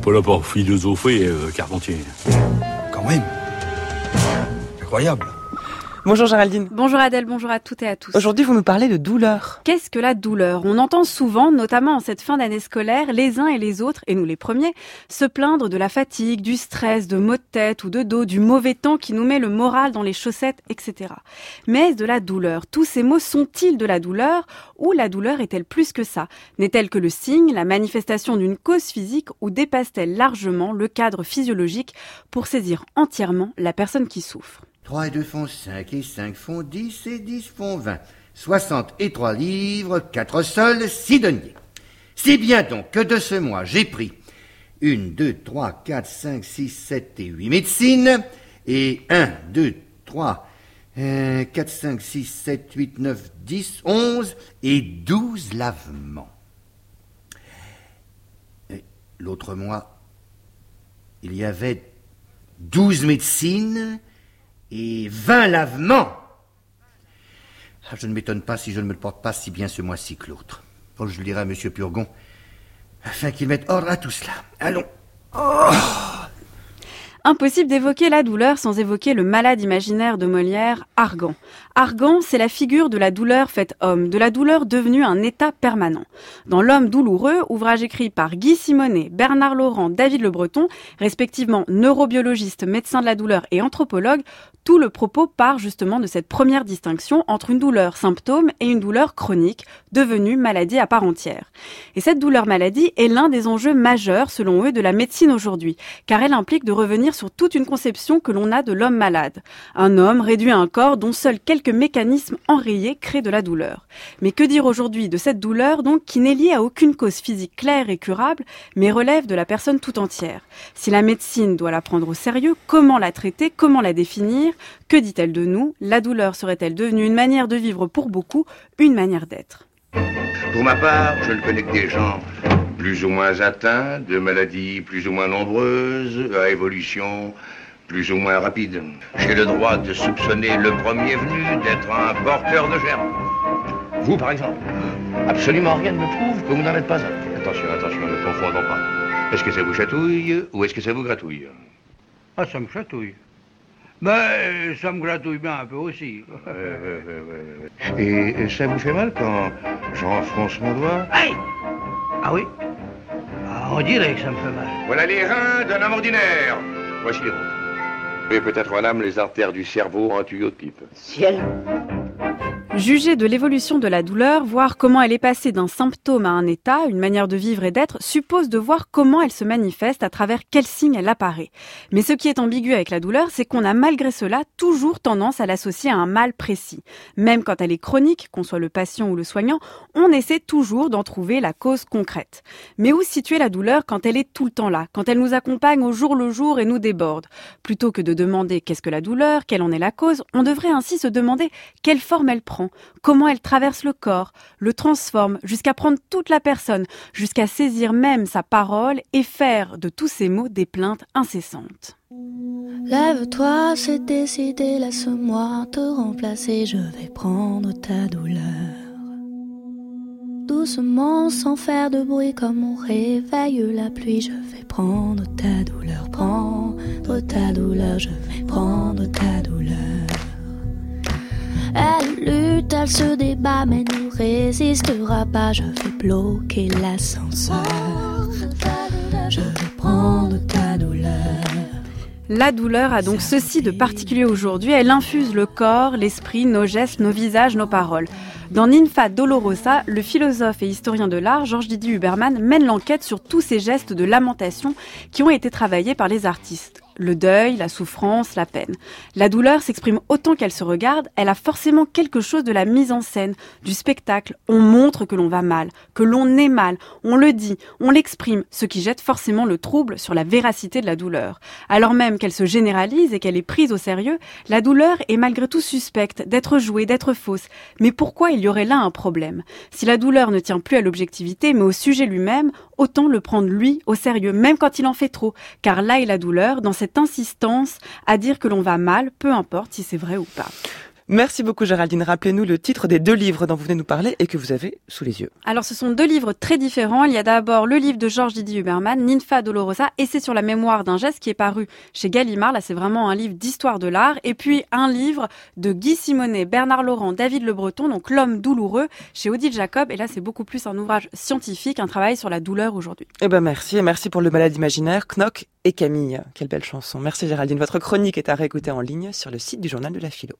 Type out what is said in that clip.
pas là pour philosopher, euh, Carpentier. Quand même. Incroyable. Bonjour Géraldine. Bonjour Adèle, bonjour à toutes et à tous. Aujourd'hui, vous nous parlez de douleur. Qu'est-ce que la douleur? On entend souvent, notamment en cette fin d'année scolaire, les uns et les autres, et nous les premiers, se plaindre de la fatigue, du stress, de maux de tête ou de dos, du mauvais temps qui nous met le moral dans les chaussettes, etc. Mais de la douleur Tous ces mots sont-ils de la douleur? Ou la douleur est-elle plus que ça? N'est-elle que le signe, la manifestation d'une cause physique ou dépasse-t-elle largement le cadre physiologique pour saisir entièrement la personne qui souffre? 3 et 2 font 5 et 5 font 10 et 10 font 20. 60 et 3 livres, 4 sols, 6 deniers. C'est bien donc que de ce mois, j'ai pris 1, 2, 3, 4, 5, 6, 7 et 8 médecines et 1, 2, 3, 4, 5, 6, 7, 8, 9, 10, 11 et 12 lavements. L'autre mois, il y avait 12 médecines et 20 lavements. Ah, je ne m'étonne pas si je ne me porte pas si bien ce mois-ci que l'autre. Oh, je le dirai à M. Purgon, afin qu'il mette ordre à tout cela. Allons. Oh Impossible d'évoquer la douleur sans évoquer le malade imaginaire de Molière, Argan. Argan, c'est la figure de la douleur faite homme, de la douleur devenue un état permanent. Dans L'homme douloureux, ouvrage écrit par Guy Simonet, Bernard Laurent, David Le Breton, respectivement neurobiologiste, médecin de la douleur et anthropologue, tout le propos part justement de cette première distinction entre une douleur symptôme et une douleur chronique, devenue maladie à part entière. Et cette douleur maladie est l'un des enjeux majeurs, selon eux, de la médecine aujourd'hui, car elle implique de revenir sur toute une conception que l'on a de l'homme malade. Un homme réduit à un corps dont seuls quelques mécanismes enrayés créent de la douleur. Mais que dire aujourd'hui de cette douleur, donc, qui n'est liée à aucune cause physique claire et curable, mais relève de la personne tout entière? Si la médecine doit la prendre au sérieux, comment la traiter, comment la définir, que dit-elle de nous? La douleur serait-elle devenue une manière de vivre pour beaucoup, une manière d'être? Pour ma part, je ne connais que des gens plus ou moins atteints de maladies plus ou moins nombreuses, à évolution plus ou moins rapide. J'ai le droit de soupçonner le premier venu d'être un porteur de germes. Vous, par exemple. Absolument rien ne me prouve que vous n'en êtes pas un. Attention, attention, ne confondons pas. Est-ce que ça vous chatouille ou est-ce que ça vous gratouille? Ah, ça me chatouille. Mais ça me gratouille bien un peu aussi. et, ça vous fait mal quand j'enfonce mon doigt Aïe Ah oui? Ah, On dirait que ça me fait mal. Voilà les reins d'un homme ordinaire. Voici les vôtres. Et peut-être en âme les artères du cerveau en tuyau de pipe. Ciel Juger de l'évolution de la douleur, voir comment elle est passée d'un symptôme à un état, une manière de vivre et d'être, suppose de voir comment elle se manifeste, à travers quels signes elle apparaît. Mais ce qui est ambigu avec la douleur, c'est qu'on a malgré cela toujours tendance à l'associer à un mal précis. Même quand elle est chronique, qu'on soit le patient ou le soignant, on essaie toujours d'en trouver la cause concrète. Mais où situer la douleur quand elle est tout le temps là, quand elle nous accompagne au jour le jour et nous déborde? Plutôt que de demander qu'est-ce que la douleur, quelle en est la cause, on devrait ainsi se demander quelle forme elle prend comment elle traverse le corps, le transforme, jusqu'à prendre toute la personne, jusqu'à saisir même sa parole et faire de tous ces mots des plaintes incessantes. Lève-toi, c'est décidé, laisse-moi te remplacer, je vais prendre ta douleur. Doucement, sans faire de bruit, comme on réveille la pluie, je vais prendre ta douleur, prendre ta douleur, je vais prendre ta douleur. La douleur a donc ceci de particulier aujourd'hui, elle infuse le corps, l'esprit, nos gestes, nos visages, nos paroles. Dans Ninfa Dolorosa, le philosophe et historien de l'art Georges Didier Huberman mène l'enquête sur tous ces gestes de lamentation qui ont été travaillés par les artistes le deuil, la souffrance, la peine. La douleur s'exprime autant qu'elle se regarde, elle a forcément quelque chose de la mise en scène, du spectacle. On montre que l'on va mal, que l'on est mal, on le dit, on l'exprime, ce qui jette forcément le trouble sur la véracité de la douleur. Alors même qu'elle se généralise et qu'elle est prise au sérieux, la douleur est malgré tout suspecte d'être jouée, d'être fausse. Mais pourquoi il y aurait là un problème? Si la douleur ne tient plus à l'objectivité mais au sujet lui-même, autant le prendre lui au sérieux, même quand il en fait trop, car là est la douleur, dans cette insistance à dire que l'on va mal, peu importe si c'est vrai ou pas. Merci beaucoup Géraldine. Rappelez-nous le titre des deux livres dont vous venez nous parler et que vous avez sous les yeux. Alors ce sont deux livres très différents. Il y a d'abord le livre de Georges Didier Huberman, Ninfa Dolorosa, et c'est sur la mémoire d'un geste qui est paru chez Gallimard. Là c'est vraiment un livre d'histoire de l'art. Et puis un livre de Guy Simonet, Bernard Laurent, David Le Breton, donc L'homme douloureux chez Odile Jacob. Et là c'est beaucoup plus un ouvrage scientifique, un travail sur la douleur aujourd'hui. Eh ben merci et merci pour le malade imaginaire, Knock et Camille. Quelle belle chanson. Merci Géraldine. Votre chronique est à réécouter en ligne sur le site du journal de la philo.